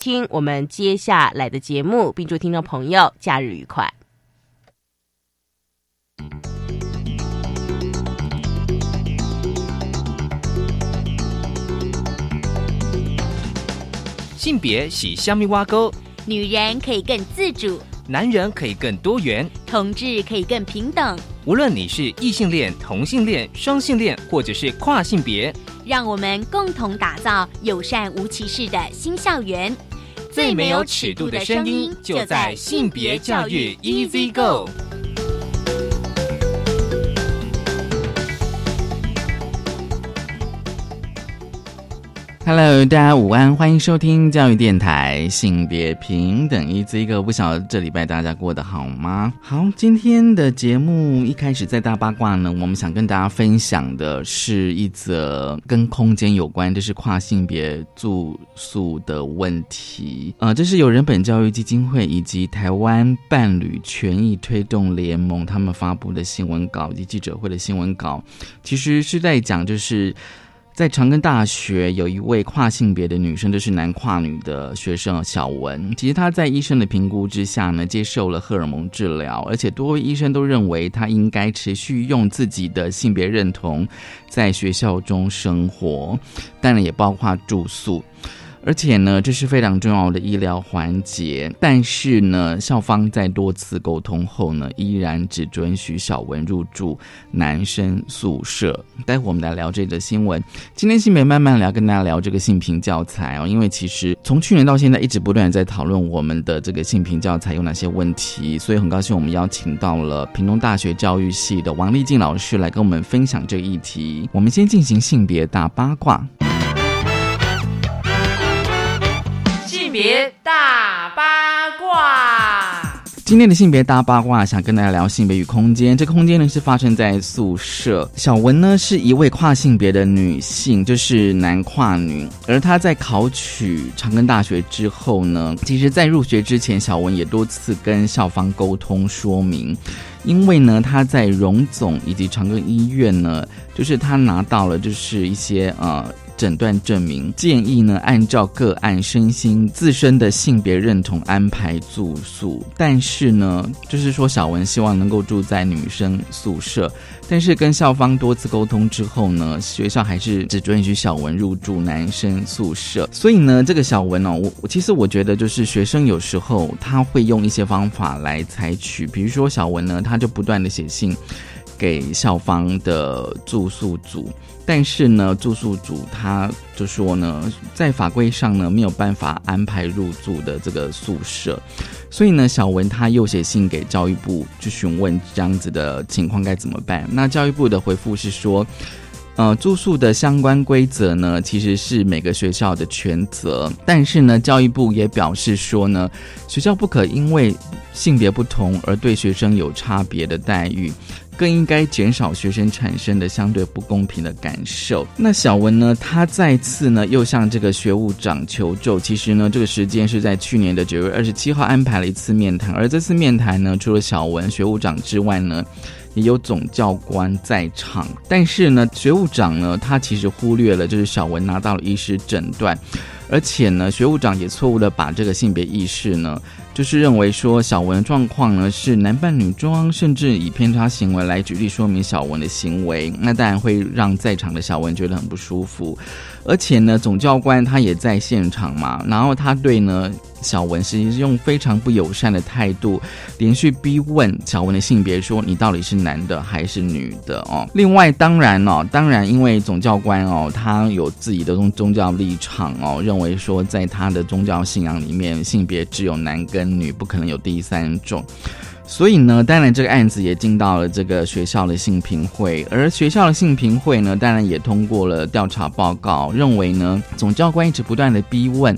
听我们接下来的节目，并祝听众朋友假日愉快。性别喜虾米挖沟，女人可以更自主，男人可以更多元，同志可以更平等。无论你是异性恋、同性恋、双性恋，或者是跨性别，让我们共同打造友善无歧视的新校园。最没有尺度的声音，就在性别教育 Easy Go。Hello，大家午安，欢迎收听教育电台性别平等一这一个，不晓得这礼拜大家过得好吗？好，今天的节目一开始在大八卦呢，我们想跟大家分享的是一则跟空间有关，这是跨性别住宿的问题。呃，这是由人本教育基金会以及台湾伴侣权益推动联盟他们发布的新闻稿以及记者会的新闻稿，其实是在讲就是。在长庚大学有一位跨性别的女生，就是男跨女的学生小文。其实她在医生的评估之下呢，接受了荷尔蒙治疗，而且多位医生都认为她应该持续用自己的性别认同在学校中生活，当然也包括住宿。而且呢，这是非常重要的医疗环节。但是呢，校方在多次沟通后呢，依然只准许小文入住男生宿舍。待会我们来聊这则新闻。今天性别慢慢聊，跟大家聊这个性平教材哦。因为其实从去年到现在，一直不断在讨论我们的这个性平教材有哪些问题，所以很高兴我们邀请到了屏东大学教育系的王丽静老师来跟我们分享这个议题。我们先进行性别大八卦。别大八卦，今天的性别大八卦，想跟大家聊性别与空间。这个空间呢是发生在宿舍。小文呢是一位跨性别的女性，就是男跨女。而她在考取长庚大学之后呢，其实在入学之前，小文也多次跟校方沟通说明，因为呢她在荣总以及长庚医院呢，就是她拿到了就是一些呃。诊断证明建议呢，按照个案身心自身的性别认同安排住宿。但是呢，就是说小文希望能够住在女生宿舍，但是跟校方多次沟通之后呢，学校还是只准许小文入住男生宿舍。所以呢，这个小文哦，我我其实我觉得就是学生有时候他会用一些方法来采取，比如说小文呢，他就不断的写信给校方的住宿组。但是呢，住宿组他就说呢，在法规上呢没有办法安排入住的这个宿舍，所以呢，小文他又写信给教育部去询问这样子的情况该怎么办。那教育部的回复是说，呃，住宿的相关规则呢其实是每个学校的全责，但是呢，教育部也表示说呢，学校不可因为性别不同而对学生有差别的待遇。更应该减少学生产生的相对不公平的感受。那小文呢？他再次呢又向这个学务长求救。其实呢，这个时间是在去年的九月二十七号安排了一次面谈。而这次面谈呢，除了小文学务长之外呢，也有总教官在场。但是呢，学务长呢，他其实忽略了，就是小文拿到了医师诊断，而且呢，学务长也错误的把这个性别意识呢。就是认为说小文的状况呢是男扮女装，甚至以偏差行为来举例说明小文的行为，那当然会让在场的小文觉得很不舒服。而且呢，总教官他也在现场嘛，然后他对呢小文实是用非常不友善的态度，连续逼问小文的性别，说你到底是男的还是女的哦。另外，当然哦，当然因为总教官哦，他有自己的宗宗教立场哦，认为说在他的宗教信仰里面，性别只有男跟女，不可能有第三种。所以呢，当然这个案子也进到了这个学校的性评会，而学校的性评会呢，当然也通过了调查报告，认为呢，总教官一直不断的逼问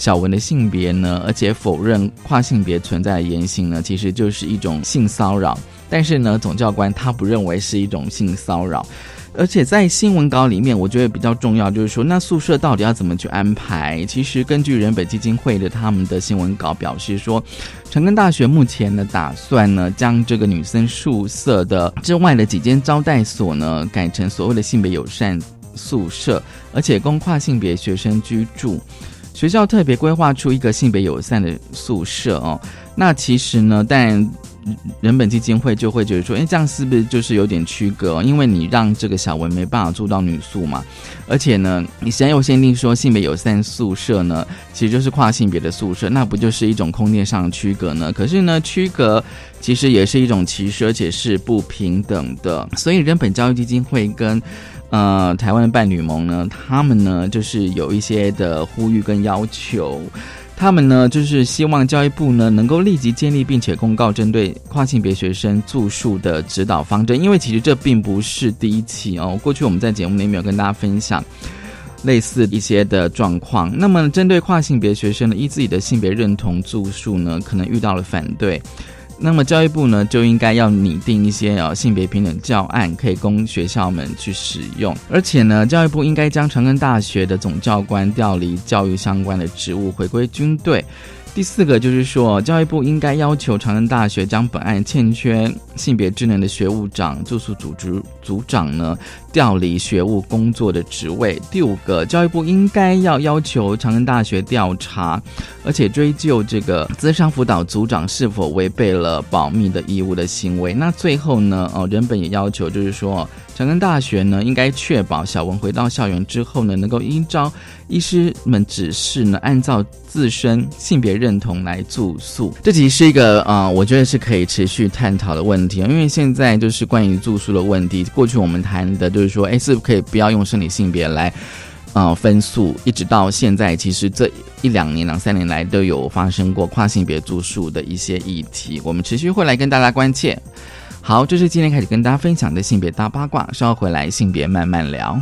小文的性别呢，而且否认跨性别存在的言行呢，其实就是一种性骚扰。但是呢，总教官他不认为是一种性骚扰。而且在新闻稿里面，我觉得比较重要就是说，那宿舍到底要怎么去安排？其实根据人本基金会的他们的新闻稿表示说，成根大学目前呢打算呢将这个女生宿舍的之外的几间招待所呢改成所谓的性别友善宿舍，而且供跨性别学生居住。学校特别规划出一个性别友善的宿舍哦。那其实呢，但人本基金会就会觉得说，哎，这样是不是就是有点区隔？因为你让这个小文没办法住到女宿嘛，而且呢，你先又限定说性别友善宿舍呢，其实就是跨性别的宿舍，那不就是一种空间上的区隔呢？可是呢，区隔其实也是一种歧视，而且是不平等的。所以人本教育基金会跟呃台湾的伴侣盟呢，他们呢就是有一些的呼吁跟要求。他们呢，就是希望教育部呢能够立即建立并且公告针对跨性别学生住宿的指导方针，因为其实这并不是第一起哦。过去我们在节目里面有跟大家分享类似一些的状况。那么，针对跨性别学生呢，依自己的性别认同住宿呢，可能遇到了反对。那么教育部呢，就应该要拟定一些啊性别平等教案，可以供学校们去使用。而且呢，教育部应该将长庚大学的总教官调离教育相关的职务，回归军队。第四个就是说，教育部应该要求长安大学将本案欠缺性别智能的学务长、住宿组织组长呢调离学务工作的职位。第五个，教育部应该要要求长安大学调查，而且追究这个资商辅导组长是否违背了保密的义务的行为。那最后呢，哦，人本也要求就是说。长庚大学呢，应该确保小文回到校园之后呢，能够依照医师们指示呢，按照自身性别认同来住宿。这其实是一个啊，我觉得是可以持续探讨的问题因为现在就是关于住宿的问题，过去我们谈的就是说，哎，是不是可以不要用生理性别来啊分宿？一直到现在，其实这一两年、两三年来都有发生过跨性别住宿的一些议题，我们持续会来跟大家关切。好，这是今天开始跟大家分享的性别大八卦，稍后回来性别慢慢聊。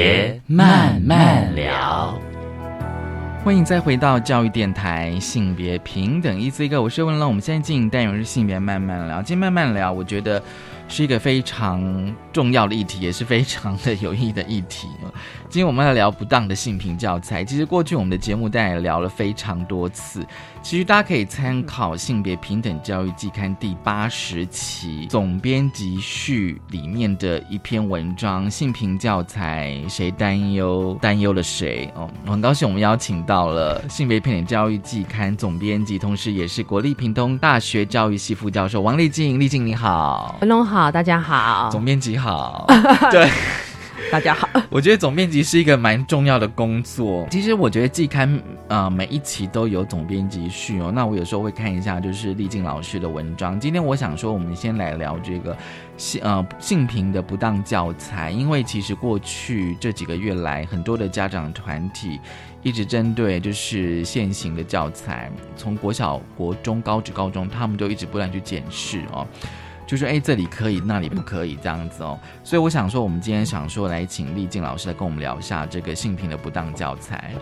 别慢慢聊。欢迎再回到教育电台性别平等一 C 哥，我是文龙。我们现在进行单元是性别慢慢聊，今天慢慢聊，我觉得是一个非常重要的议题，也是非常的有意义的议题。今天我们要聊不当的性平教材。其实过去我们的节目大家聊了非常多次，其实大家可以参考《性别平等教育季刊》第八十期总编辑序里面的一篇文章《性平教材谁担忧？担忧了谁？》哦，很高兴我们邀请到了《性别平等教育季刊》总编辑，同时也是国立屏东大学教育系副教授王丽静。丽静你好，文龙好，大家好，总编辑好，对。大家好，我觉得总编辑是一个蛮重要的工作。其实我觉得季刊啊每一期都有总编辑序哦。那我有时候会看一下，就是丽静老师的文章。今天我想说，我们先来聊这个性呃性平的不当教材，因为其实过去这几个月来，很多的家长团体一直针对就是现行的教材，从国小、国中、高职、高中，他们都一直不断去检视哦。就是哎，这里可以，那里不可以，这样子哦。所以我想说，我们今天想说来请丽静老师来跟我们聊一下这个性平的不当教材。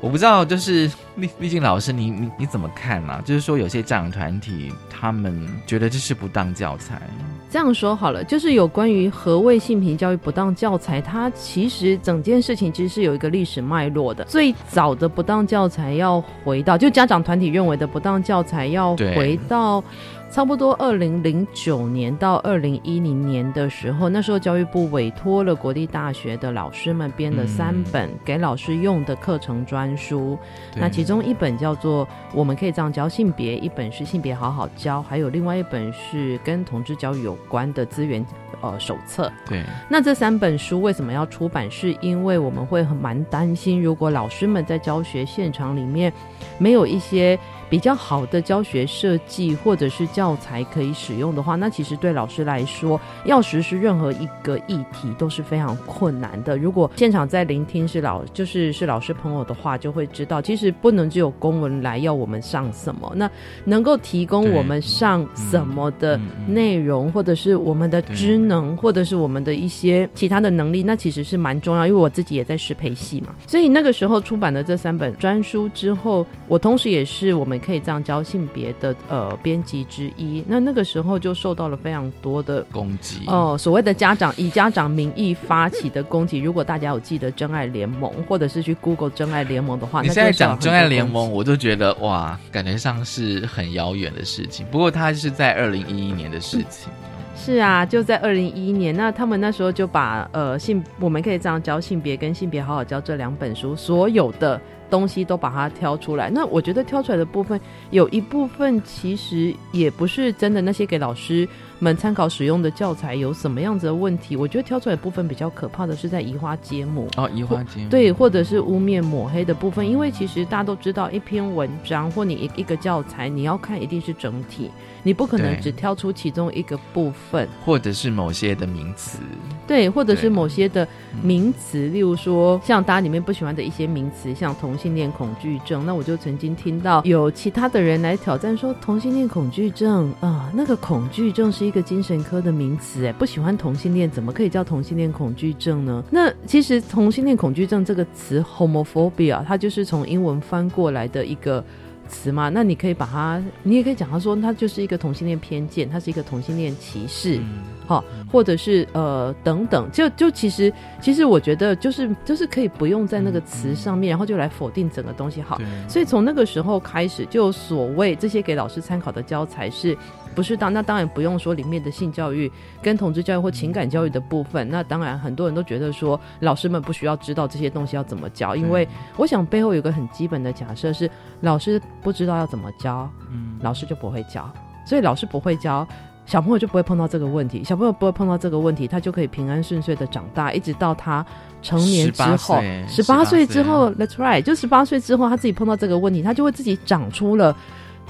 我不知道，就是丽丽静老师，你你你怎么看呢？就是说，有些家长团体他们觉得这是不当教材。这样说好了，就是有关于何谓性平教育不当教材，它其实整件事情其实是有一个历史脉络的。最早的不当教材要回到，就家长团体认为的不当教材要回到。差不多二零零九年到二零一零年的时候，那时候教育部委托了国立大学的老师们编了三本给老师用的课程专书。那其中一本叫做《我们可以这样教性别》，一本是《性别好好教》，还有另外一本是跟同志教育有关的资源呃手册。对。那这三本书为什么要出版？是因为我们会很蛮担心，如果老师们在教学现场里面没有一些。比较好的教学设计或者是教材可以使用的话，那其实对老师来说，要实施任何一个议题都是非常困难的。如果现场在聆听是老就是是老师朋友的话，就会知道，其实不能只有公文来要我们上什么，那能够提供我们上什么的内容，或者是我们的职能，或者是我们的一些其他的能力，那其实是蛮重要。因为我自己也在适配系嘛，所以那个时候出版的这三本专书之后，我同时也是我们。可以这样教性别的呃编辑之一，那那个时候就受到了非常多的攻击哦，所谓的家长以家长名义发起的攻击。如果大家有记得真爱联盟，或者是去 Google 真爱联盟的话，你现在讲真爱联盟，我就觉得哇，感觉上是很遥远的事情。不过它是在二零一一年的事情，是啊，就在二零一一年，那他们那时候就把呃性我们可以这样教性别跟性别好好教这两本书所有的。东西都把它挑出来，那我觉得挑出来的部分有一部分其实也不是真的那些给老师们参考使用的教材有什么样子的问题。我觉得挑出来的部分比较可怕的是在移花接木。哦，移花接木。对，或者是污蔑抹黑的部分，因为其实大家都知道，一篇文章或你一一个教材，你要看一定是整体。你不可能只挑出其中一个部分，或者是某些的名词，对，或者是某些的名词，例如说像大家里面不喜欢的一些名词，像同性恋恐惧症，那我就曾经听到有其他的人来挑战说，同性恋恐惧症啊，那个恐惧症是一个精神科的名词，哎，不喜欢同性恋怎么可以叫同性恋恐惧症呢？那其实同性恋恐惧症这个词 homophobia，它就是从英文翻过来的一个。词嘛，那你可以把它，你也可以讲他说，他就是一个同性恋偏见，他是一个同性恋歧视，好，或者是呃等等，就就其实其实我觉得就是就是可以不用在那个词上面，然后就来否定整个东西好，所以从那个时候开始，就所谓这些给老师参考的教材是。不是当那当然不用说里面的性教育跟同志教育或情感教育的部分，那当然很多人都觉得说老师们不需要知道这些东西要怎么教，因为我想背后有个很基本的假设是老师不知道要怎么教，嗯，老师就不会教，所以老师不会教，小朋友就不会碰到这个问题，小朋友不会碰到这个问题，他就可以平安顺遂的长大，一直到他成年之后，十八岁之后，Let's right，就十八岁之后他自己碰到这个问题，他就会自己长出了。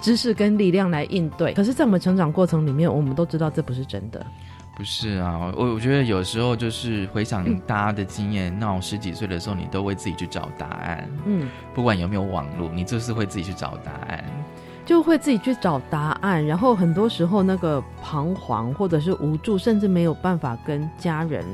知识跟力量来应对，可是，在我们成长过程里面，我们都知道这不是真的。不是啊，我我觉得有时候就是回想大家的经验，那种十几岁的时候，你都会自己去找答案。嗯，不管有没有网络，你就是会自己去找答案，就会自己去找答案。然后很多时候，那个彷徨或者是无助，甚至没有办法跟家人。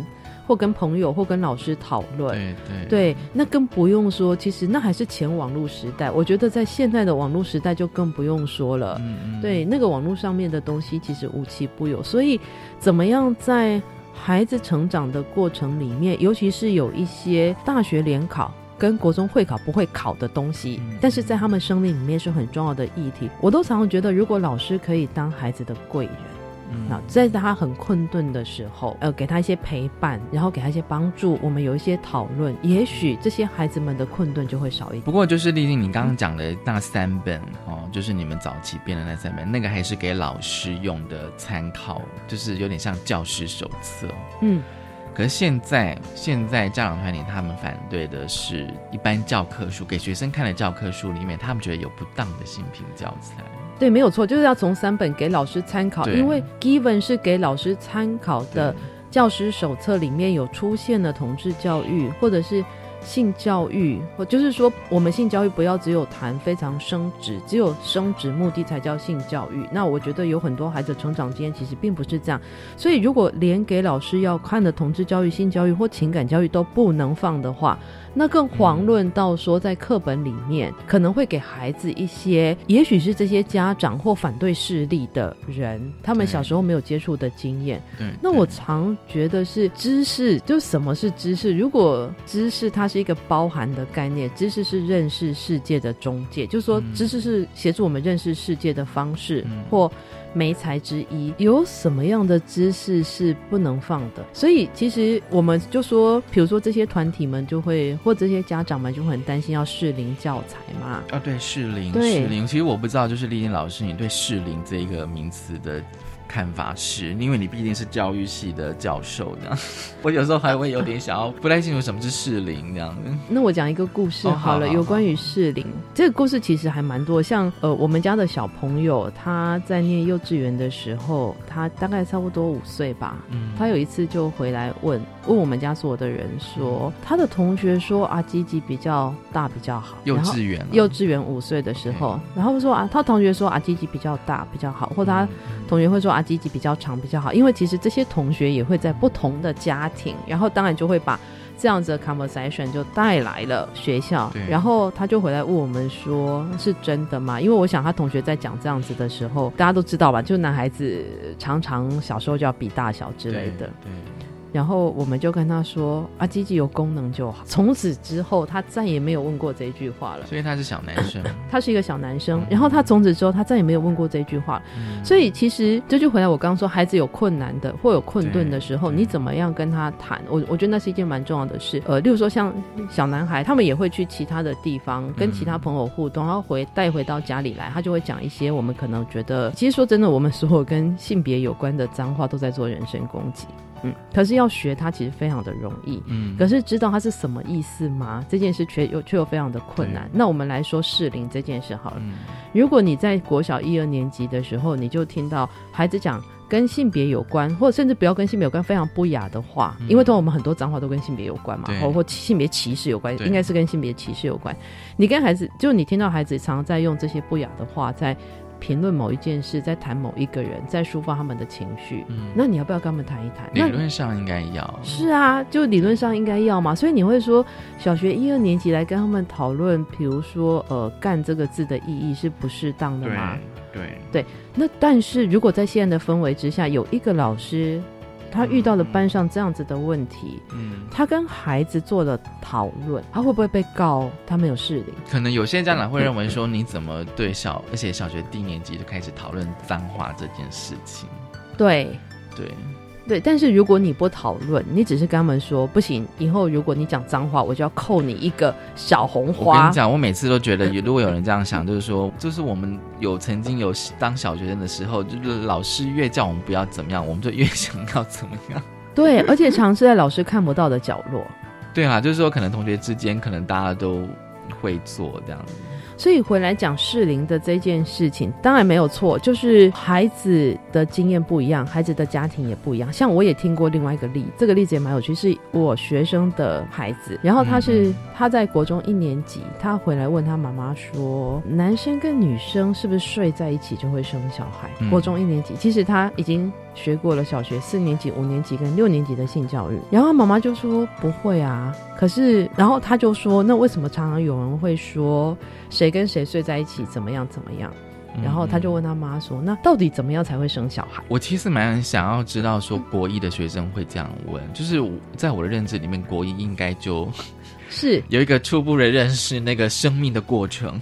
或跟朋友或跟老师讨论。对那更不用说，其实那还是前网络时代。我觉得在现在的网络时代就更不用说了。嗯嗯对，那个网络上面的东西其实无奇不有，所以怎么样在孩子成长的过程里面，尤其是有一些大学联考。跟国中会考不会考的东西，嗯但是在他们生命里面是很重要的议题。我都常常觉得，如果老师可以当孩子的贵人，嗯那在他很困顿的时候，呃，给他一些陪伴，然后给他一些帮助，我们有一些讨论，也许这些孩子们的困顿就会少一点。不过就是丽丽，你刚刚讲的那三本哦，就是你们早期编的那三本，那个还是给老师用的参考，就是有点像教师手册。嗯，可是现在，现在家长团体他们反对的是一般教科书，给学生看的教科书里面，他们觉得有不当的性平教材。对，没有错，就是要从三本给老师参考，因为 Given 是给老师参考的教师手册里面有出现了同志教育，或者是。性教育，或就是说，我们性教育不要只有谈非常升职，只有升职目的才叫性教育。那我觉得有很多孩子成长经验其实并不是这样，所以如果连给老师要看的同志教育、性教育或情感教育都不能放的话，那更遑论到说在课本里面可能会给孩子一些，也许是这些家长或反对势力的人，他们小时候没有接触的经验。对，那我常觉得是知识，就什么是知识？如果知识它是一个包含的概念，知识是认识世界的中介，就是说嗯知识是协助我们认识世界的方式、嗯或媒材之一。有什么样的知识是不能放的？所以其实我们就说，比如说这些团体们就会，或这些家长们就会很担心要适龄教材嘛。啊，对适龄，对适龄。其实我不知道，就是丽丽老师，你对适龄这一个名词的看法是，因为你毕竟是教育系的教授，这样，我有时候还会有点想要不太清楚什么是适龄这样子。那我讲一个故事哦好了，有关于适龄。这个故事其实还蛮多，像呃，我们家的小朋友他在念幼稚园的时候，他大概差不多五岁吧。嗯他有一次就回来问问我们家所有的人说，他的同学说啊，鸡鸡比较大比较好。幼稚园啊，幼稚园五岁的时候，然后说啊，他同学说啊，鸡鸡比较大比较好，或他嗯同学会说啊，积极比较长比较好，因为其实这些同学也会在不同的家庭，然后当然就会把这样子的 conversation 就带来了学校，然后他就回来问我们说是真的吗？因为我想他同学在讲这样子的时候，大家都知道吧，就男孩子常常小时候就要比大小之类的，对，然后我们就跟他说啊，鸡鸡有功能就好。从此之后，他再也没有问过这句话了。所以他是小男生，他是一个小男生，然后他从此之后，他再也没有问过这句话。嗯所以其实这就回来我刚刚说，孩子有困难的或有困顿的时候，你怎么样跟他谈？我我觉得那是一件蛮重要的事。呃，例如说像小男孩，他们也会去其他的地方跟其他朋友互动，然后回带回到家里来，他就会讲一些我们可能觉得，其实说真的，我们所有跟性别有关的脏话都在做人身攻击。嗯，可是要学它其实非常的容易。嗯可是知道它是什么意思吗？这件事却又却又非常的困难。那我们来说适龄这件事好了。嗯如果你在国小一二年级的时候，你就听到孩子讲跟性别有关，或者甚至不要跟性别有关，非常不雅的话，嗯因为通常我们很多脏话都跟性别有关嘛对，或或性别歧视有关，应该是跟性别歧视有关。你跟孩子，就你听到孩子常常在用这些不雅的话，在评论某一件事，在谈某一个人，在抒发他们的情绪，嗯，那你要不要跟他们谈一谈？理论上应该要，是啊，就理论上应该要嘛，所以你会说小学一二年级来跟他们讨论，比如说呃“干”这个字的意义是不适当的吗？对吗？对，那但是如果在现在的氛围之下，有一个老师他遇到了班上这样子的问题，嗯，他跟孩子做了讨论，他会不会被告他没有适龄？可能有些家长会认为说，你怎么对小，而且小学低年级就开始讨论脏话这件事情？对。对，对，但是如果你不讨论，你只是跟他们说不行，以后如果你讲脏话，我就要扣你一个小红花我跟你。讲，我每次都觉得，如果有人这样想，就是说，就是我们有曾经有当小学生的时候，就是老师越叫我们不要怎么样，我们就越想要怎么样。对，而且常是在老师看不到的角落。对啊，就是说，可能同学之间，可能大家都会做这样子。所以回来讲适龄的这件事情，当然没有错，就是孩子的经验不一样，孩子的家庭也不一样。像我也听过另外一个例，这个例子也蛮有趣，是我学生的孩子，然后他是、嗯他在国中一年级，他回来问他妈妈说，男生跟女生是不是睡在一起就会生小孩？嗯国中一年级，其实他已经学过了小学四年级、五年级跟六年级的性教育？然后妈妈就说不会啊。可是，然后他就说，那为什么常常有人会说谁跟谁睡在一起怎么样怎么样？然后他就问他妈说，那到底怎么样才会生小孩？我其实蛮想要知道，说国一的学生会这样问，就是在我的认知里面，国一应该就。是 有一个初步的认识那个生命的过程，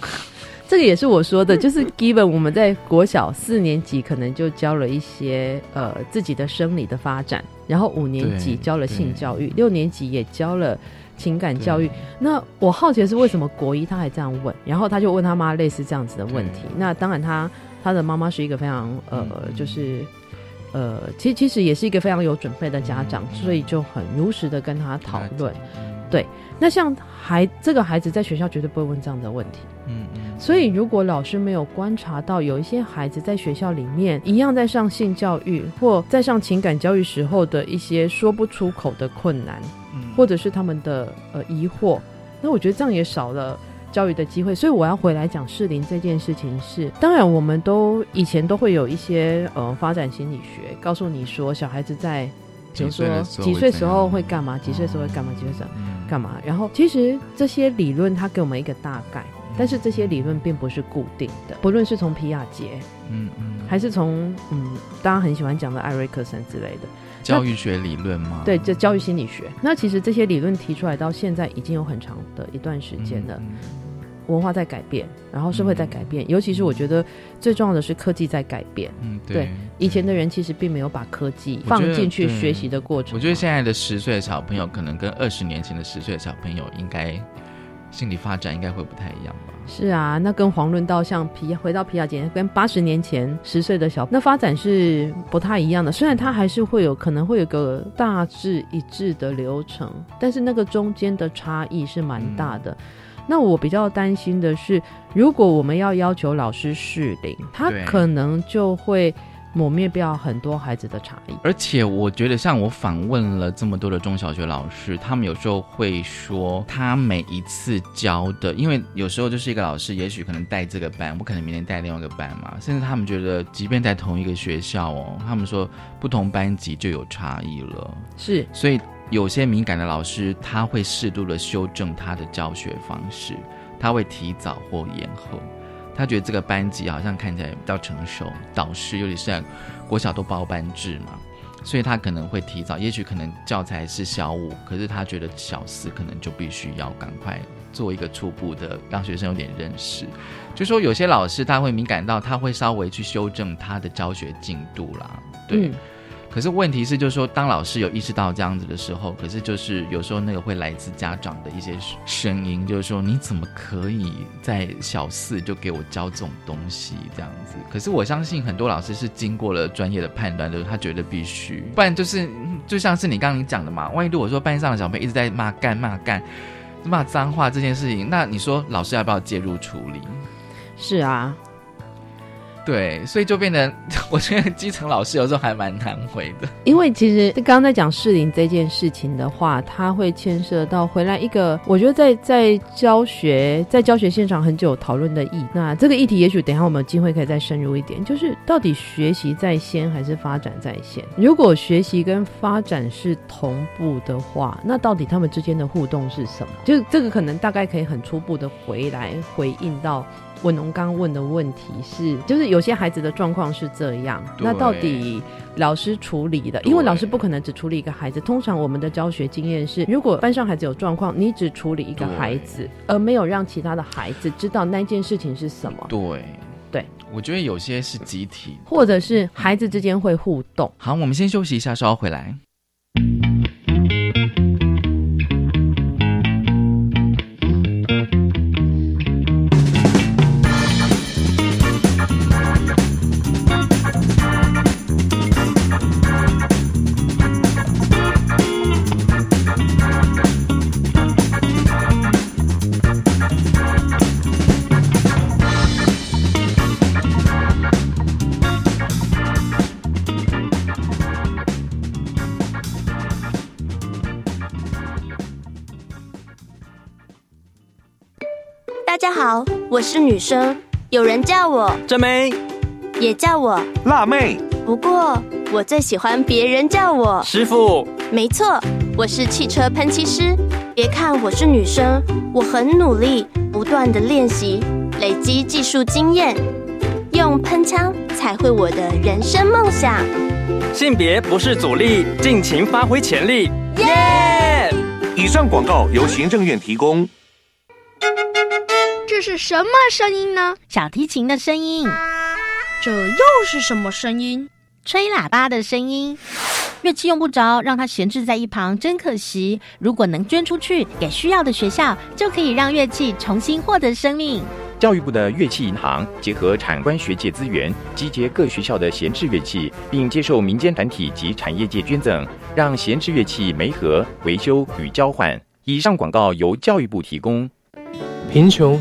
这个也是我说的，就是 given 我们在国小四年级可能就教了一些呃自己的生理的发展，然后五年级教了性教育，六年级也教了情感教育。那我好奇的是为什么国一他还这样问，然后他就问他妈类似这样子的问题。那当然他他的妈妈是一个非常呃就是呃其实其实也是一个非常有准备的家长，所以就很如实的跟他讨论，对。那像孩这个孩子在学校绝对不会问这样的问题，嗯嗯，所以如果老师没有观察到有一些孩子在学校里面一样在上性教育或在上情感教育时候的一些说不出口的困难，嗯，或者是他们的呃疑惑，那我觉得这样也少了教育的机会。所以我要回来讲适龄这件事情是，当然我们都以前都会有一些呃发展心理学告诉你说小孩子在。比如说几岁时候会干嘛？几岁时候会干嘛？几岁时候干嘛？然后其实这些理论它给我们一个大概，但是这些理论并不是固定的。不论是从皮亚杰，嗯嗯，还是从嗯大家很喜欢讲的艾瑞克森之类的教育学理论吗？对，这教育心理学。那其实这些理论提出来到现在已经有很长的一段时间了。文化在改变，然后社会在改变，尤其是我觉得最重要的是科技在改变。嗯，对，以前的人其实并没有把科技放进去学习的过程。我觉得现在的十岁的小朋友，可能跟二十年前的十岁的小朋友，应该心理发展应该会不太一样吧？是啊，那跟黄论道像皮回到皮亚杰，跟八十年前十岁的小那发展是不太一样的。虽然他还是会有可能会有个大致一致的流程，但是那个中间的差异是蛮大的。那我比较担心的是，如果我们要要求老师适龄，他可能就会抹灭掉很多孩子的差异。而且我觉得，像我访问了这么多的中小学老师，他们有时候会说，他每一次教的，因为有时候就是一个老师，也许可能带这个班，不可能明天带另外一个班嘛。甚至他们觉得，即便在同一个学校哦，他们说不同班级就有差异了。是，所以。有些敏感的老师，他会适度的修正他的教学方式，他会提早或延后。他觉得这个班级好像看起来比较成熟，导师尤其是在国小都包班制嘛，所以他可能会提早。也许可能教材是小五，可是他觉得小四可能就必须要赶快做一个初步的，让学生有点认识。就说有些老师他会敏感到，他会稍微去修正他的教学进度啦，对。可是问题是，就是说，当老师有意识到这样子的时候，可是就是有时候那个会来自家长的一些声音，就是说，你怎么可以在小四就给我教这种东西这样子？可是我相信很多老师是经过了专业的判断，就是他觉得必须，不然就是就像是你刚刚讲的嘛，万一如果说班上的小朋友一直在骂干骂干骂脏话这件事情，那你说老师要不要介入处理？是啊。对，所以就变得，我觉得基层老师有时候还蛮难回的。因为其实刚刚在讲适龄这件事情的话，它会牵涉到回来一个，我觉得在在教学在教学现场很久讨论的议。那这个议题，也许等一下我们有机会可以再深入一点，就是到底学习在先还是发展在先？如果学习跟发展是同步的话，那到底他们之间的互动是什么？就这个可能大概可以很初步的回来回应到。文龙刚问的问题是，就是有些孩子的状况是这样，那到底老师处理的？因为老师不可能只处理一个孩子。通常我们的教学经验是，如果班上孩子有状况，你只处理一个孩子，而没有让其他的孩子知道那件事情是什么。对，对，我觉得有些是集体，或者是孩子之间会互动。好，我们先休息一下，稍后回来。我是女生，有人叫我真妹，也叫我辣妹。不过我最喜欢别人叫我师傅。没错，我是汽车喷漆师。别看我是女生，我很努力，不断的练习，累积技术经验，用喷枪彩绘我的人生梦想。性别不是阻力，尽情发挥潜力。耶！以上广告由行政院提供。这是什么声音呢？小提琴的声音。这又是什么声音？吹喇叭的声音。乐器用不着，让它闲置在一旁，真可惜。如果能捐出去给需要的学校，就可以让乐器重新获得生命。教育部的乐器银行结合产官学界资源，集结各学校的闲置乐器，并接受民间团体及产业界捐赠，让闲置乐器媒合、维修与交换。以上广告由教育部提供。贫穷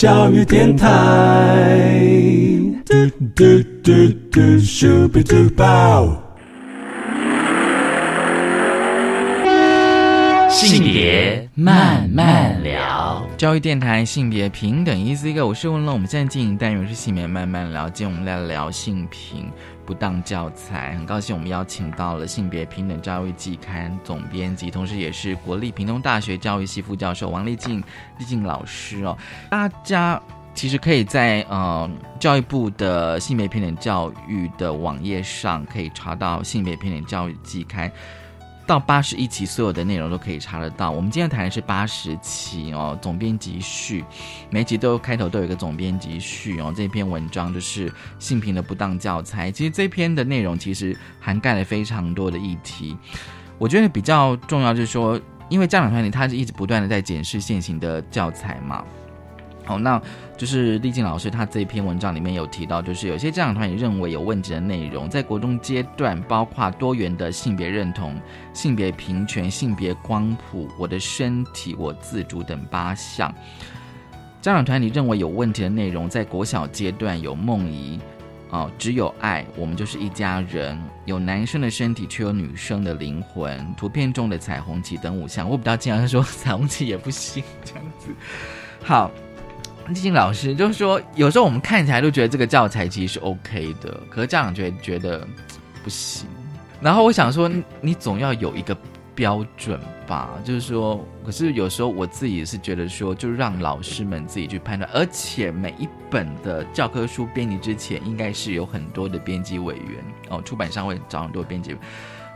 教育电台。嘟嘟嘟嘟，Super Duper。性别慢慢聊，教育电台性别平等，E C 哥，我是问了，我们现在进行单元是性别慢慢聊，今天我们来聊性平不当教材，很高兴我们邀请到了性别平等教育季刊总编辑，同时也是国立屏东大学教育系副教授王丽静丽静老师哦，大家其实可以在呃教育部的性别平等教育的网页上可以查到性别平等教育季刊。到八十一期，所有的内容都可以查得到。我们今天谈的是八十期哦，总编辑序，每集都开头都有一个总编辑序哦。这篇文章就是性平的不当教材。其实这篇的内容其实涵盖了非常多的议题。我觉得比较重要就是说，因为家长团体他是一直不断的在检视现行的教材嘛。好，那就是丽静老师他这篇文章里面有提到，就是有些家长团也认为有问题的内容，在国中阶段，包括多元的性别认同、性别平权、性别光谱、我的身体、我自主等八项。家长团体认为有问题的内容，在国小阶段有梦遗，哦，只有爱，我们就是一家人，有男生的身体却有女生的灵魂，图片中的彩虹旗等五项，我比较经常说彩虹旗也不行这样子。好。丽静老师就是说，有时候我们看起来都觉得这个教材其实是 OK 的，可是家长觉得觉得不行。然后我想说，你总要有一个标准吧？就是说，可是有时候我自己是觉得说，就让老师们自己去判断。而且每一本的教科书编辑之前，应该是有很多的编辑委员哦，出版商会找很多编辑。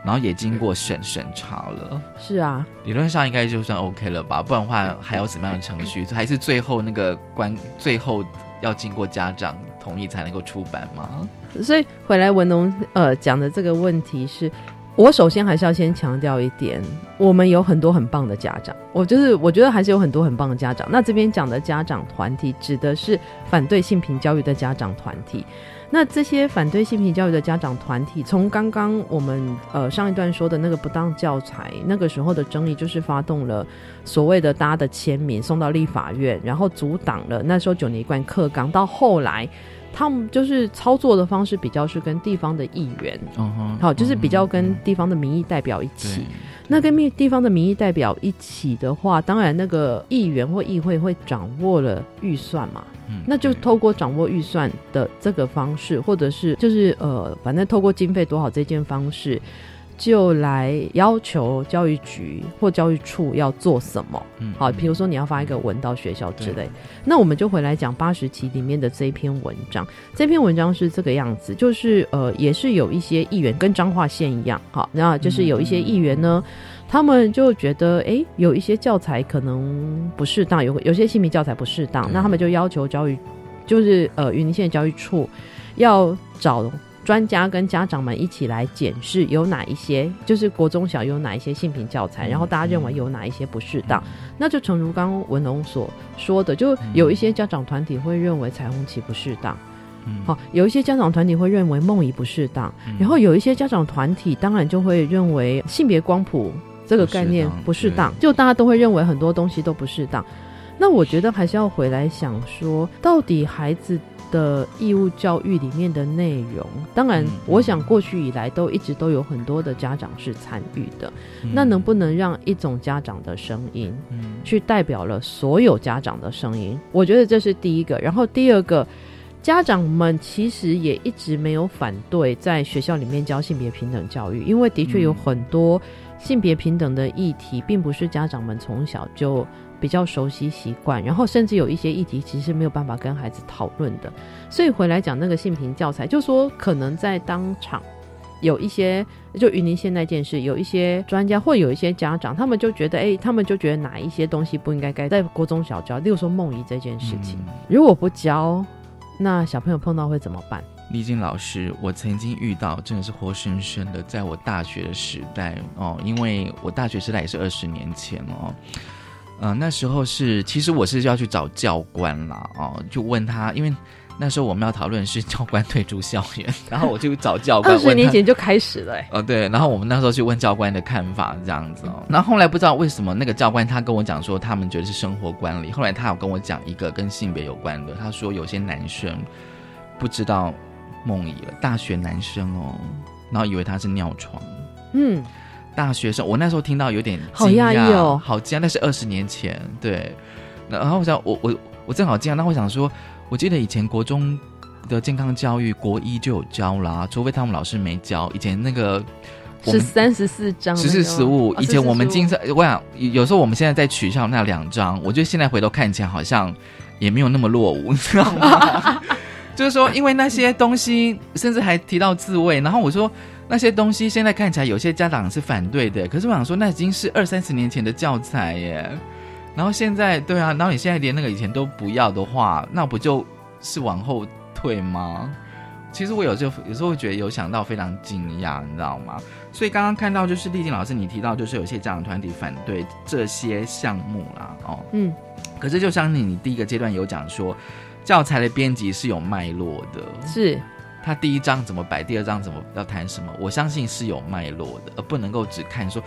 然后也经过审审查了，是啊，理论上应该就算 OK 了吧？不然的话还有什么样的程序？还是最后那个关最后要经过家长同意才能够出版吗？所以回来文龙呃讲的这个问题是，我首先还是要先强调一点，我们有很多很棒的家长，我就是我觉得还是有很多很棒的家长。那这边讲的家长团体指的是反对性平教育的家长团体。那这些反对性平教育的家长团体，从刚刚我们呃上一段说的那个不当教材，那个时候的争议就是发动了所谓的大家的签名送到立法院，然后阻挡了那时候九年一贯课纲。到后来，他们就是操作的方式比较是跟地方的议员，好，就是比较跟地方的民意代表一起。那跟地地方的民意代表一起的话，当然那个议员或议会会掌握了预算嘛。那就透过掌握预算的这个方式，或者是就是呃，反正透过经费多少这件方式，就来要求教育局或教育处要做什么。嗯好，比如说你要发一个文到学校之类，那我们就回来讲八十期里面的这一篇文章。这篇文章是这个样子，就是呃，也是有一些议员跟彰化县一样，好，那就是有一些议员呢。他们就觉得，哎，有一些教材可能不适当，有有些性别教材不适当，那他们就要求教育，就是呃，云林县教育处要找专家跟家长们一起来检视有哪一些，就是国中小有哪一些性平教材，然后大家认为有哪一些不适当，那就诚如刚刚文龙所说的，就有一些家长团体会认为彩虹旗不适当。好，有一些家长团体会认为梦遗不适当，然后有一些家长团体当然就会认为性别光谱这个概念不适当，就大家都会认为很多东西都不适当。那我觉得还是要回来想说，到底孩子的义务教育里面的内容，当然，我想过去以来都一直都有很多的家长是参与的，那能不能让一种家长的声音，去代表了所有家长的声音？我觉得这是第一个。然后第二个。家长们其实也一直没有反对在学校里面教性别平等教育，因为的确有很多性别平等的议题，并不是家长们从小就比较熟悉习惯，然后甚至有一些议题其实是没有办法跟孩子讨论的。所以回来讲那个性平教材，就说可能在当场有一些，就云林县那件事，有一些专家或有一些家长，他们就觉得，哎，他们就觉得哪一些东西不应该该在国中小教，例如说梦遗这件事情，如果不教。那小朋友碰到会怎么办？丽静老师，我曾经遇到，真的是活生生的，在我大学的时代哦，因为我大学时代也是二十年前哦，嗯，那时候是，其实我是要去找教官啦，哦，就问他，因为那时候我们要讨论是教官退出校园，然后我就找教官，二十年前就开始了，哦，对，然后我们那时候去问教官的看法，这样子哦，那后来不知道为什么那个教官他跟我讲说，他们觉得是生活管理，后来他有跟我讲一个跟性别有关的，他说有些男生不知道。梦遗了，大学男生哦，然后以为他是尿床，嗯，大学生，我那时候听到有点好压抑哦，好惊讶，那是二十年前，对，然后我想，我我我正好惊讶，那我想说，我记得以前国中的健康教育，国一就有教啦，除非他们老师没教，以前那个是三十四章，十四十五，以前我们经常，我想有时候我们现在在取笑那两章，我觉得现在回头看起来好像也没有那么落伍，你知道吗？就是说，因为那些东西，甚至还提到自慰，然后我说那些东西现在看起来有些家长是反对的，可是我想说，那已经是二三十年前的教材耶。然后现在，对啊，然后你现在连那个以前都不要的话，那不就是往后退吗？其实我有时候有时候会觉得有想到非常惊讶，你知道吗？所以刚刚看到就是丽静老师你提到，就是有些家长团体反对这些项目啦，哦，嗯，可是就像你你第一个阶段有讲说。教材的编辑是有脉络的，是他第一章怎么摆，第二章怎么要谈什么，我相信是有脉络的，而不能够只看说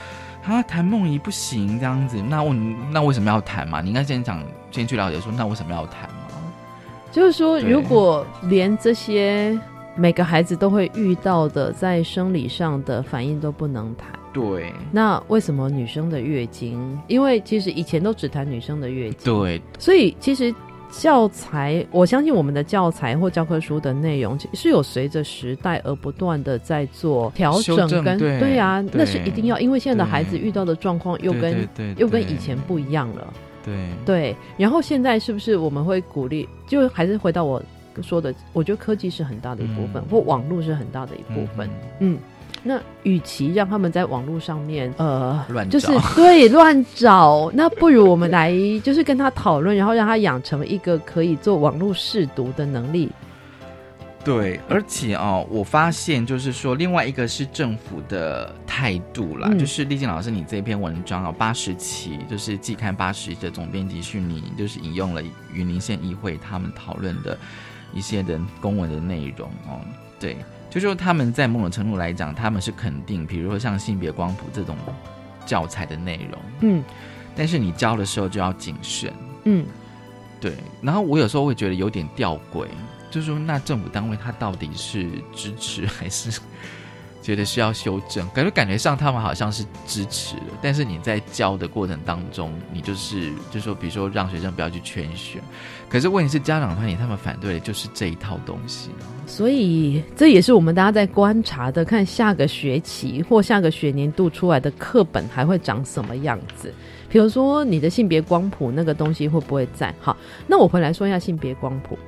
啊谈梦遗不行这样子，那我那为什么要谈嘛？你应该先讲，先去了解说那为什么要谈嘛？就是说，如果连这些每个孩子都会遇到的在生理上的反应都不能谈，对，那为什么女生的月经？因为其实以前都只谈女生的月经，对，所以其实。教材，我相信我们的教材或教科书的内容是有随着时代而不断的在做调整，跟对呀，那是一定要，因为现在的孩子遇到的状况又跟又跟以前不一样了，对对。然后现在是不是我们会鼓励？就还是回到我说的，我觉得科技是很大的一部分，或网络是很大的一部分，嗯。那与其让他们在网络上面，呃，乱就是 对乱找，那不如我们来就是跟他讨论，然后让他养成一个可以做网络试读的能力。对，而且哦，我发现就是说，另外一个是政府的态度啦，就是丽静老师，你这篇文章啊，八十期就是季刊八十的总编辑是你就是引用了云林县议会他们讨论的一些的公文的内容哦，对。就说他们在某种程度来讲，他们是肯定，比如说像性别光谱这种教材的内容，嗯，但是你教的时候就要谨慎，嗯，对。然后我有时候会觉得有点吊诡，就是说那政府单位他到底是支持还是觉得需要修正，感觉感觉上他们好像是支持的，但是你在教的过程当中，你就是就说，比如说让学生不要去圈选，可是问题是家长团体他们反对的就是这一套东西，所以这也是我们大家在观察的，看下个学期或下个学年度出来的课本还会长什么样子。比如说你的性别光谱那个东西会不会在？好，那我回来说一下性别光谱。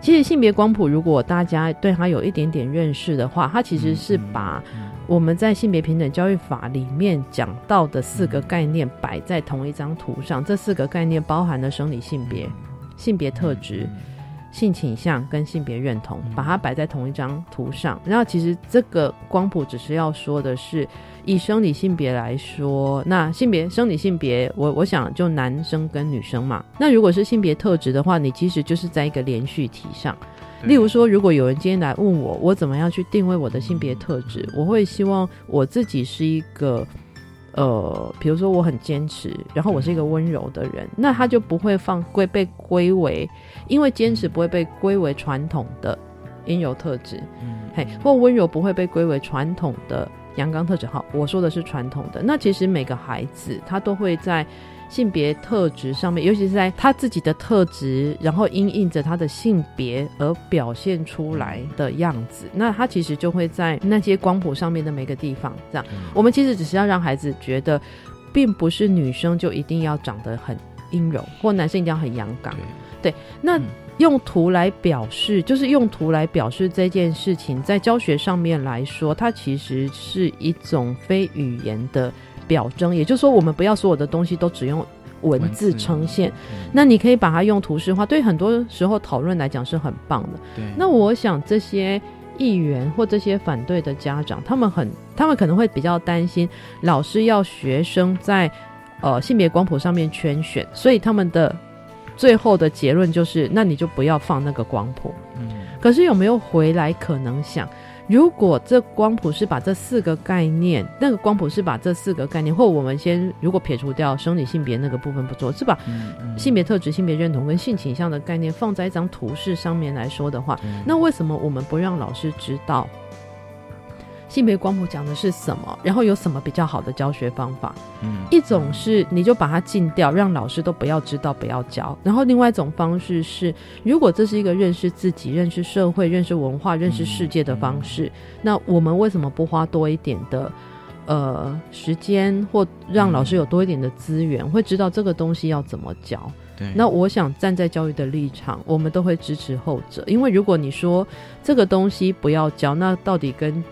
其实性别光谱，如果大家对它有一点点认识的话，它其实是把我们在性别平等教育法里面讲到的四个概念摆在同一张图上。这四个概念包含了生理性别、性别特质。性倾向跟性别认同，把它摆在同一张图上。然后其实这个光谱只是要说的是，以生理性别来说，那性别生理性别，我我想就男生跟女生嘛。那如果是性别特质的话，你其实就是在一个连续体上。例如说，如果有人今天来问我，我怎么样去定位我的性别特质，我会希望我自己是一个。呃，比如说我很坚持，然后我是一个温柔的人，那他就不会放归被归为，因为坚持不会被归为传统的阴柔特质，嘿，或温柔不会被归为传统的阳刚特质。好，我说的是传统的。那其实每个孩子他都会在。性别特质上面，尤其是在他自己的特质，然后因应着他的性别而表现出来的样子，那他其实就会在那些光谱上面的每个地方。这样，我们其实只是要让孩子觉得，并不是女生就一定要长得很阴柔，或男生一定要很阳刚。对，那用图来表示，就是用图来表示这件事情，在教学上面来说，它其实是一种非语言的。表征，也就是说，我们不要所有的东西都只用文字呈现。那你可以把它用图示化，对很多时候讨论来讲是很棒的。对。那我想这些议员或这些反对的家长，他们很，他们可能会比较担心老师要学生在呃性别光谱上面圈选，所以他们的最后的结论就是，那你就不要放那个光谱。嗯。可是有没有回来可能想？如果这光谱是把这四个概念，那个光谱是把这四个概念，或我们先如果撇除掉生理性别那个部分不做，是把性别特质、性别认同跟性倾向的概念放在一张图示上面来说的话，那为什么我们不让老师知道？性别光谱讲的是什么？然后有什么比较好的教学方法？嗯，一种是你就把它禁掉，让老师都不要知道，不要教。然后另外一种方式是，如果这是一个认识自己、认识社会、认识文化、认识世界的方式，那我们为什么不花多一点的呃时间，或让老师有多一点的资源，会知道这个东西要怎么教？对。那我想站在教育的立场，我们都会支持后者，因为如果你说这个东西不要教，那到底跟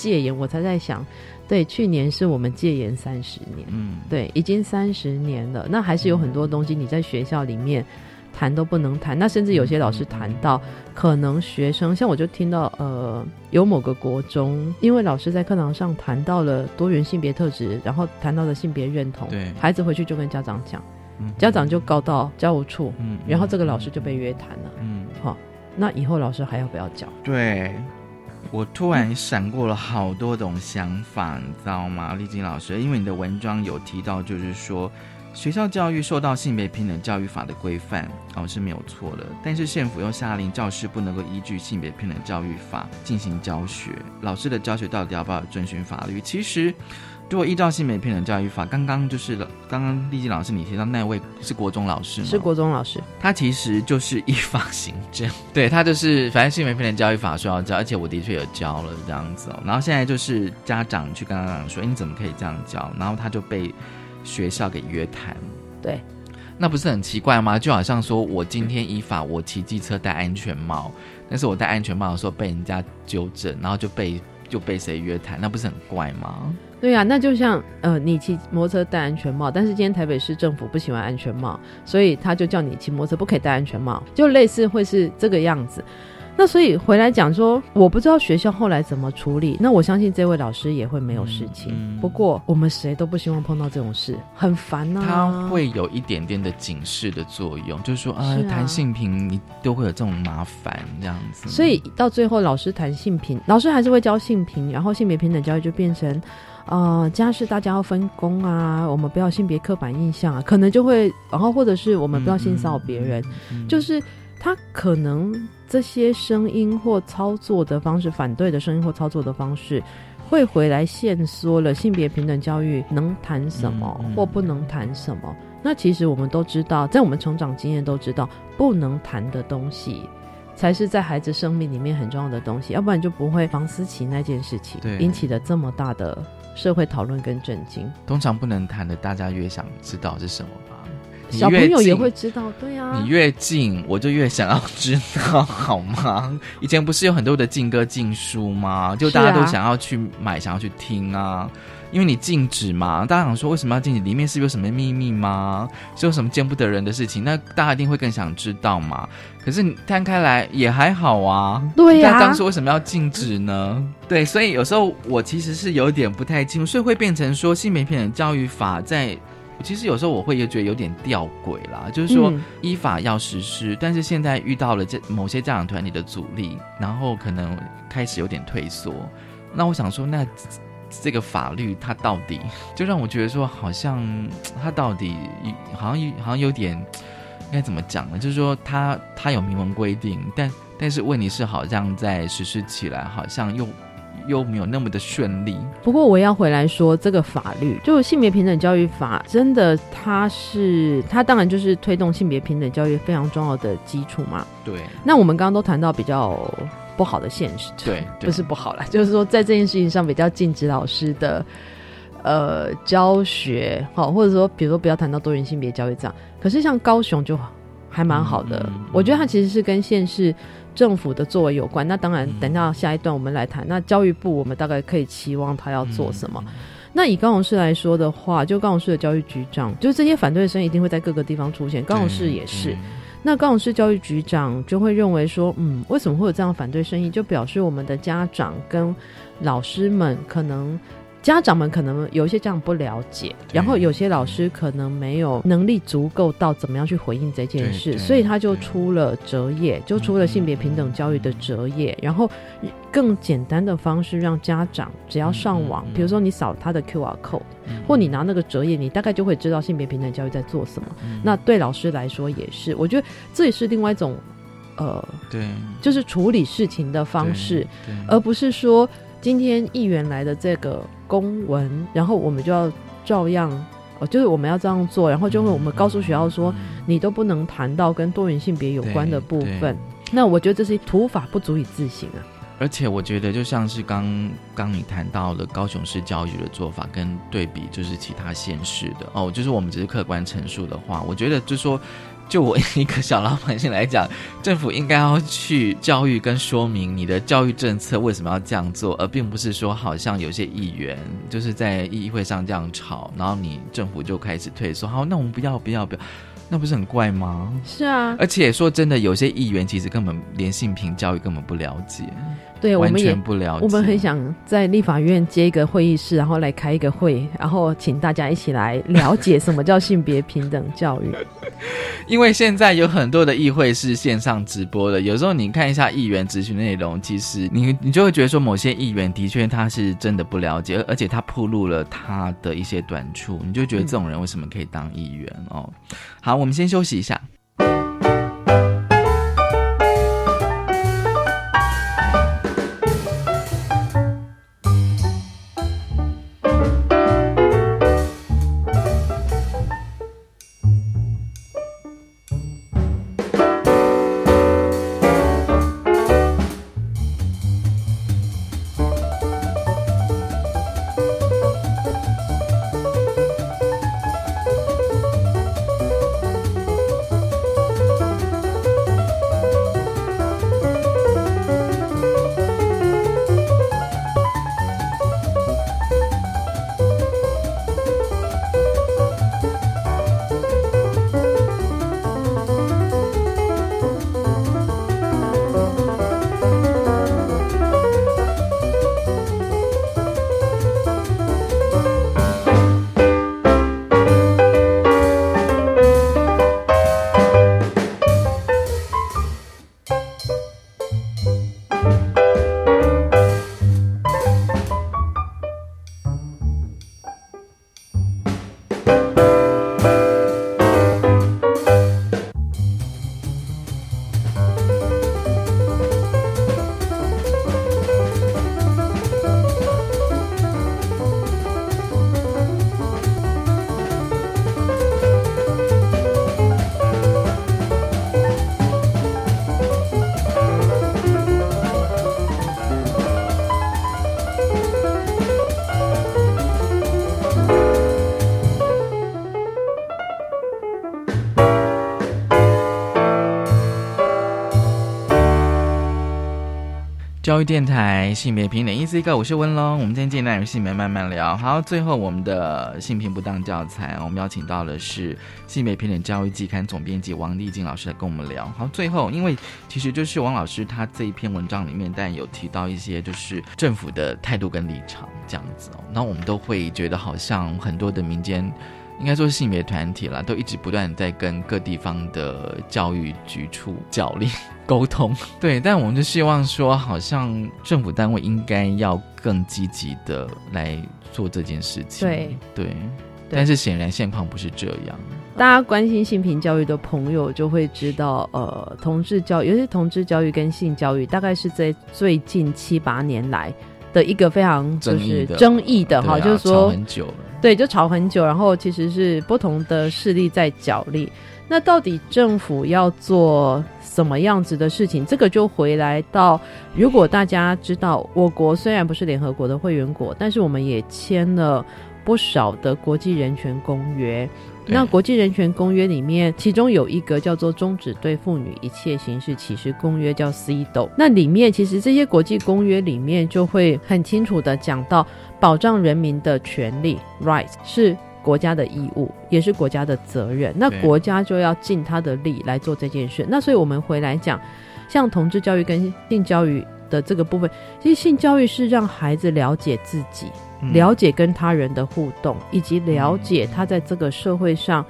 戒严，我才在想，对，去年是我们戒严三十年，嗯，对，已经三十年了，那还是有很多东西你在学校里面谈都不能谈，那甚至有些老师谈到，可能学生像我就听到，呃，有某个国中，因为老师在课堂上谈到了多元性别特质，然后谈到了性别认同，对，孩子回去就跟家长讲，家长就告到教务处，嗯，然后这个老师就被约谈了，嗯，好，那以后老师还要不要教？对。我突然闪过了好多种想法，你知道吗，丽晶老师？因为你的文章有提到，就是说学校教育受到性别平等教育法的规范，哦是没有错的。但是县府又下令教师不能够依据性别平等教育法进行教学，老师的教学到底要不要遵循法律？其实。如果依照性别平等教育法，刚刚就是刚刚丽静老师你提到那位是国中老师吗？是国中老师，他其实就是依法行政，对他就是反正性别平等教育法说要教，而且我的确有教了这样子哦。然后现在就是家长去跟他讲说，哎，你怎么可以这样教？然后他就被学校给约谈。对，那不是很奇怪吗？就好像说我今天依法我骑机车戴安全帽，但是我戴安全帽的时候被人家纠正，然后就被就被谁约谈？那不是很怪吗？对呀，那就像呃，你骑摩托车戴安全帽，但是今天台北市政府不喜欢安全帽，所以他就叫你骑摩托车不可以戴安全帽，就类似会是这个样子。那所以回来讲说，我不知道学校后来怎么处理。那我相信这位老师也会没有事情。不过我们谁都不希望碰到这种事，很烦呐。他会有一点点的警示的作用，就是说啊，谈性平你都会有这种麻烦这样子。所以到最后，老师谈性平，老师还是会教性平，然后性别平等教育就变成。啊，家事大家要分工啊，我们不要性别刻板印象啊，可能就会，然后或者是我们不要性骚扰别人，就是他可能这些声音或操作的方式，反对的声音或操作的方式，会回来限缩了性别平等教育能谈什么嗯或不能谈什么。那其实我们都知道，在我们成长经验都知道，不能谈的东西。才是在孩子生命里面很重要的东西，要不然就不会房思琪那件事情引起了这么大的社会讨论跟震惊。通常不能谈的，大家越想知道是什么吧？小朋友也会知道，对啊，你越近，我就越想要知道，好吗？以前不是有很多的禁歌禁书吗？就大家都想要去买，想要去听啊。因为你禁止嘛，大家想说为什么要禁止？里面是不是有什么秘密吗？是有什么见不得人的事情？那大家一定会更想知道嘛。可是你摊开来也还好啊。对呀那当时为什么要禁止呢？对，所以有时候我其实是有点不太清楚，所以会变成说性别平等教育法在。其实有时候我会也觉得有点吊诡啦，就是说嗯依法要实施，但是现在遇到了这某些家长团体的阻力，然后可能开始有点退缩。那我想说，那这个法律它到底 就让我觉得说，好像它到底好像好像有点应 该怎么讲呢？就是说它它有明文规定，但但是问题是，好像在实施起来好像又又没有那么的顺利。不过我要回来说，这个法律就性别平等教育法，真的它是它当然就是推动性别平等教育非常重要的基础嘛。对，那我们刚刚都谈到比较不好的现实，对，对不是不好了，就是说在这件事情上比较禁止老师的呃教学，好，或者说比如说不要谈到多元性别教育这样。可是像高雄就还蛮好的，嗯我觉得它其实是跟县市政府的作为有关。那当然，嗯等到下一段我们来谈，那教育部我们大概可以期望他要做什嗯么。那以高雄市来说的话，就高雄市的教育局长，就是这些反对声音一定会在各个地方出现，高雄市也是。那高雄市教育局长就会认为说，嗯，为什么会有这样反对声音？就表示我们的家长跟老师们可能。家长们可能有一些家长不了解，然后有些老师可能没有能力足够到怎么样去回应这件事，所以他就出了折页，就出了性别平等教育的折页，然后更简单的方式让家长只要上网，比如说你扫他的 QR code，或你拿那个折页，你大概就会知道性别平等教育在做什么。那对老师来说也是，我觉得这也是另外一种，呃，对，就是处理事情的方式，而不是说今天议员来的这个公文，然后我们就要照样。哦，就是我们要这样做，然后就会我们告诉学校说，你都不能谈到跟多元性别有关的部分。那我觉得这是土法不足以自行啊。而且我觉得，就像是刚刚你谈到了高雄市教育的做法，跟对比就是其他县市的哦，就是我们只是客观陈述的话，我觉得就说，就我一个小老百姓来讲，政府应该要去教育跟说明你的教育政策为什么要这样做，而并不是说好像有些议员就是在议会上这样吵，然后你政府就开始退缩，好，那我们不要不要不要。那不是很怪吗？是啊，而且说真的，有些议员其实根本连性平教育根本不了解，对，我完们也全不了解。我们很想在立法院接一个会议室，然后来开一个会，然后请大家一起来了解什么叫性别平等教育。因为现在有很多的议会是线上直播的，有时候你看一下议员咨询内容，其实你你就会觉得说，某些议员的确他是真的不了解，而而且他暴露了他的一些短处，你就觉得这种人为什么可以当议员哦？好，我们先休息一下。教育电台性别平等一 C 个，我是温龙。我们今天进来有性别慢慢聊。好，最后我们的性平不当教材，我们邀请到的是性别平等教育季刊总编辑王丽静老师来跟我们聊。好，最后因为其实就是王老师他这一篇文章里面，但有提到一些就是政府的态度跟立场这样子哦，那我们都会觉得好像很多的民间。应该说是性别团体啦，都一直不断在跟各地方的教育局处角力 沟通。对，但我们就希望说，好像政府单位应该要更积极的来做这件事情。对对，但是显然现况不是这样。大家关心性平教育的朋友就会知道，呃，同志教育，尤其是同志教育跟性教育，大概是在最近七八年来。的一个非常就是争议的哈，就是说很久了，对，就吵很久，然后其实是不同的势力在角力。那到底政府要做什么样子的事情？这个就回来到，如果大家知道，我国虽然不是联合国的会员国，但是我们也签了不少的国际人权公约。那国际人权公约里面，其中有一个叫做《终止对妇女一切形式歧视公约》，叫 CEDAW。那里面其实这些国际公约里面就会很清楚的讲到，保障人民的权利 （rights） 是国家的义务，也是国家的责任。那国家就要尽他的力来做这件事。那所以我们回来讲，像同志教育跟性教育的这个部分，其实性教育是让孩子了解自己。了解跟他人的互动，以及了解他在这个社会上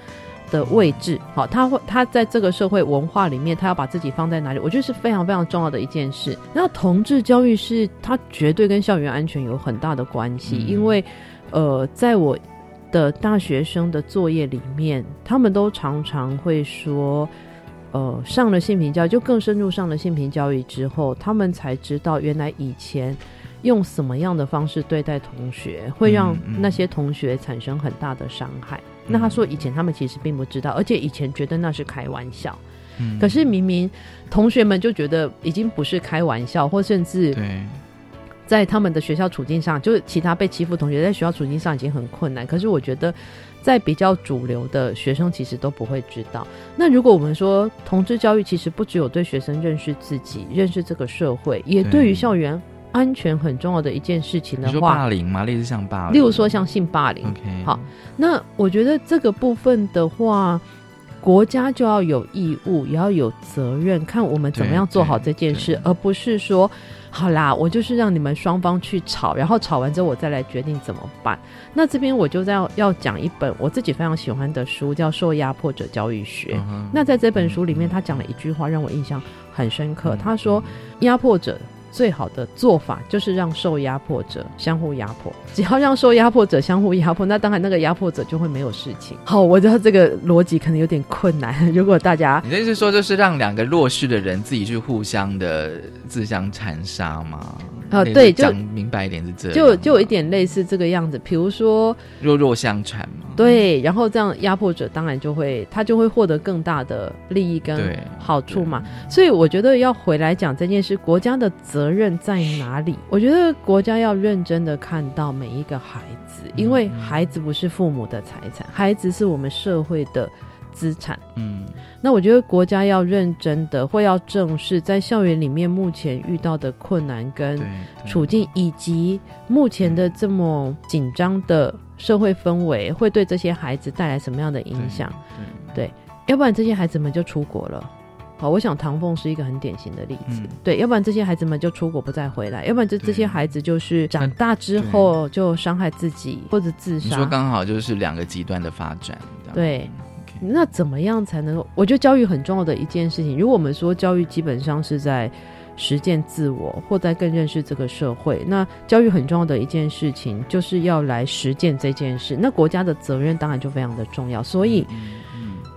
的位置。好，他会他在这个社会文化里面，他要把自己放在哪里？我觉得是非常非常重要的一件事。那同志教育是它绝对跟校园安全有很大的关系，因为呃，在我的大学生的作业里面，他们都常常会说，呃，上了性平教育，就更深入上了性平教育之后，他们才知道原来以前。用什么样的方式对待同学，会让那些同学产生很大的伤害？那他说，以前他们其实并不知道，而且以前觉得那是开玩笑。可是明明同学们就觉得已经不是开玩笑，或甚至在他们的学校处境上，就是其他被欺负同学在学校处境上已经很困难。可是我觉得，在比较主流的学生其实都不会知道。那如果我们说同志教育，其实不只有对学生认识自己、认识这个社会，也对于校园。安全很重要的一件事情的话，霸凌嘛？类似像霸凌，例如说像性霸凌。OK，好，那我觉得这个部分的话，国家就要有义务，也要有责任，看我们怎么样做好这件事，而不是说，好啦，我就是让你们双方去吵，然后吵完之后我再来决定怎么办。那这边我就在要讲一本我自己非常喜欢的书，叫《受压迫者教育学》。那在这本书里面，他讲了一句话让我印象很深刻，他说：“压迫者。”最好的做法就是让受压迫者相互压迫，只要让受压迫者相互压迫，那当然那个压迫者就会没有事情。好，我知道这个逻辑可能有点困难。如果大家，你的意思说就是让两个弱势的人自己去互相的自相残杀吗？啊，对，讲明白一点是这，就就有一点类似这个样子。比如说弱弱相残嘛，对，然后这样压迫者当然就会他就会获得更大的利益跟好处嘛。所以我觉得要回来讲这件事，国家的责任在哪里？我觉得国家要认真的看到每一个孩子，因为孩子不是父母的财产，孩子是我们社会的。资产，嗯，那我觉得国家要认真的，会要正视在校园里面目前遇到的困难跟处境，以及目前的这么紧张的社会氛围，会对这些孩子带来什么样的影响？对，要不然这些孩子们就出国了。好，我想唐凤是一个很典型的例子。对，要不然这些孩子们就出国不再回来，要不然这这些孩子就是长大之后就伤害自己或者自杀。你说刚好就是两个极端的发展。对。那怎么样才能够？我觉得教育很重要的一件事情。如果我们说教育基本上是在实践自我，或在更认识这个社会，那教育很重要的一件事情就是要来实践这件事。那国家的责任当然就非常的重要。所以，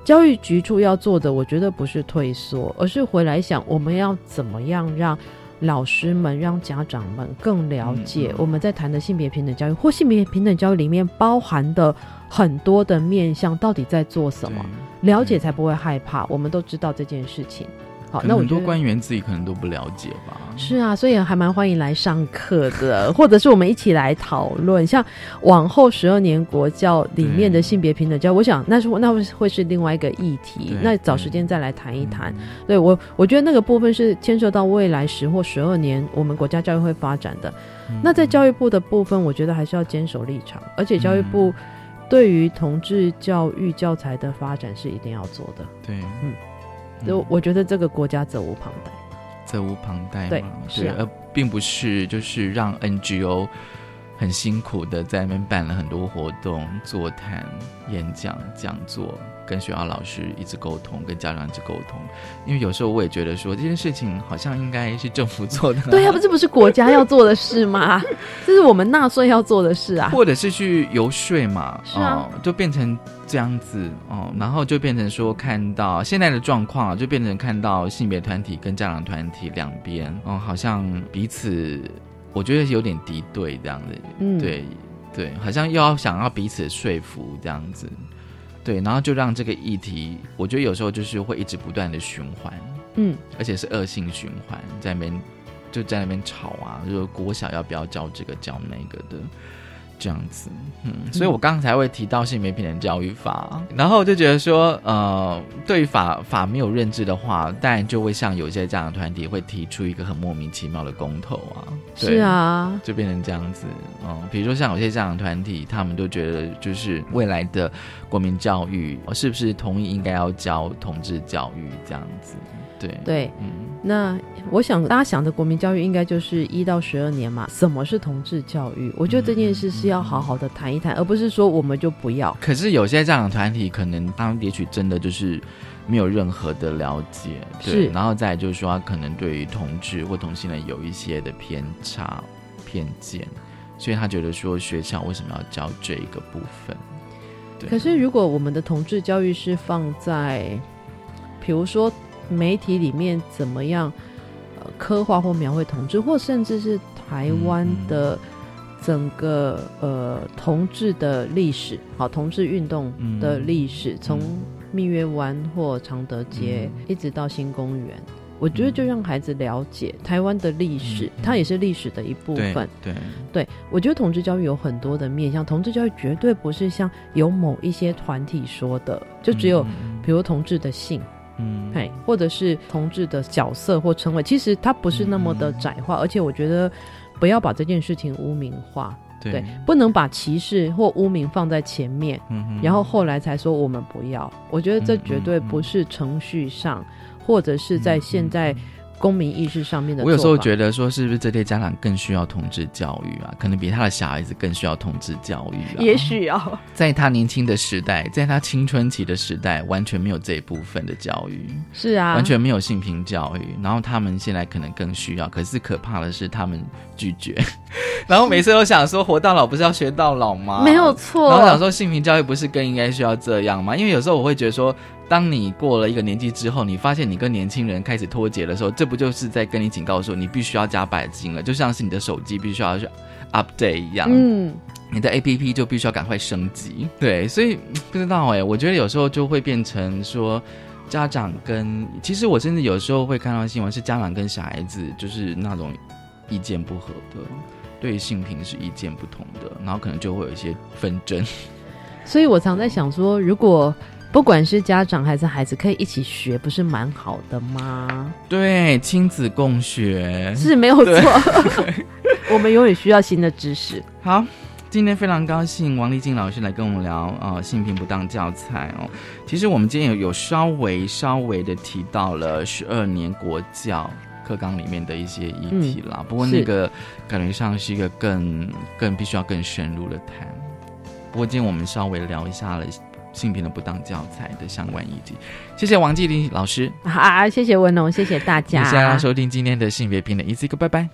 教育局处要做的，我觉得不是退缩，而是回来想我们要怎么样让老师们、让家长们更了解我们在谈的性别平等教育，或性别平等教育里面包含的。很多的面向到底在做什么？了解才不会害怕。我们都知道这件事情。好，那很多官员自己可能都不了解吧。是啊，所以还蛮欢迎来上课的，或者是我们一起来讨论，像往后十二年国教里面的性别平等教，我想那是那会会是另外一个议题，那找时间再来谈一谈。对我，我觉得那个部分是牵涉到未来十或十二年我们国家教育会发展的。那在教育部的部分，我觉得还是要坚守立场，而且教育部对于同志教育教材的发展是一定要做的。对，嗯，就我觉得这个国家责无旁贷。责无旁贷嘛，对是啊而并不是就是让 NGO 很辛苦的在那边办了很多活动、座谈、演讲、讲座，跟学校老师一直沟通，跟家长一直沟通。因为有时候我也觉得说这件事情好像应该是政府做的，对呀、不这不是国家要做的事吗？这是我们纳税要做的事啊。或者是去游说嘛，是啊哦，就变成这样子哦，然后就变成说看到现在的状况啊，就变成看到性别团体跟家长团体两边哦，好像彼此我觉得有点敌对这样子，嗯对对，好像又要想要彼此说服这样子，对，然后就让这个议题，我觉得有时候就是会一直不断的循环，嗯，而且是恶性循环，在那边就在那边吵啊，就是国小要不要教这个教那个的。这样子，嗯，所以我刚才会提到性别平等教育法，然后我就觉得说，呃，对于法法没有认知的话，当然就会像有些家长团体会提出一个很莫名其妙的公投啊，对是啊，就变成这样子，嗯，比如说像有些家长团体，他们都觉得就是未来的国民教育是不是同意应该要教同志教育这样子，对对，嗯，那我想大家想的国民教育应该就是一到十二年嘛。什么是同志教育？我觉得这件事是要好好的谈一谈，而不是说我们就不要。可是有些家长团体可能，他们也许真的就是没有任何的了解，对是然后再就是说，他可能对于同志或同性恋有一些的偏差、偏见，所以他觉得说学校为什么要教这一个部分？对可是如果我们的同志教育是放在，比如说媒体里面怎么样，呃，刻画或描绘同志，或甚至是台湾的整个呃同志的历史，好，同志运动的历史，从蜜月湾或常德街、一直到新公园。我觉得就让孩子了解台湾的历史，它也是历史的一部分。对对，我觉得同志教育有很多的面向，同志教育绝对不是像有某一些团体说的，就只有比如同志的性，嗯，嘿，或者是同志的角色或称谓，其实它不是那么的窄化，而且我觉得不要把这件事情污名化。对。不能把歧视或污名放在前面，嗯然后后来才说我们不要。我觉得这绝对不是程序上，或者是在现在公民意识上面的。我有时候得。觉得说，是不是这些家长更需要同志教育啊？可能比他的小孩子更需要同志教育啊。也许要在他年轻的时代，在他青春期的时代，完全没有这一部分的教育，是啊，完全没有性平教育。然后他们现在可能更需要，可是可怕的是他们拒绝。然后每次都想说，活到老不是要学到老吗？没有错然后想说，性平教育不是更应该需要这样吗？因为有时候我会觉得说，当你过了一个年纪之后，你发现你跟年轻人开始脱节的时候，这不就是在跟你警告说，你必须要加百金了？就像是你的手机必须要去 update 一样。嗯。你的 A P P 就必须要赶快升级，对，所以不知道哎、我觉得有时候就会变成说，家长跟其实我甚至有时候会看到新闻是家长跟小孩子就是那种意见不合的，对性平是意见不同的，然后可能就会有一些纷争。所以我常在想说，如果不管是家长还是孩子可以一起学，不是蛮好的吗？对，亲子共学是没有错。我们永远需要新的知识。好，今天非常高兴王丽静老师来跟我们聊呃性平不当教材哦。其实我们今天有有稍微稍微的提到了十二年国教课纲里面的一些议题啦，嗯不过那个感觉上是一个更更必须要更深入的谈。不过今天我们稍微聊一下了性平的不当教材的相关议题。谢谢王继林老师，啊，谢谢文龙，谢谢大家。谢谢大家收听今天的性别平等，一次一个，拜拜。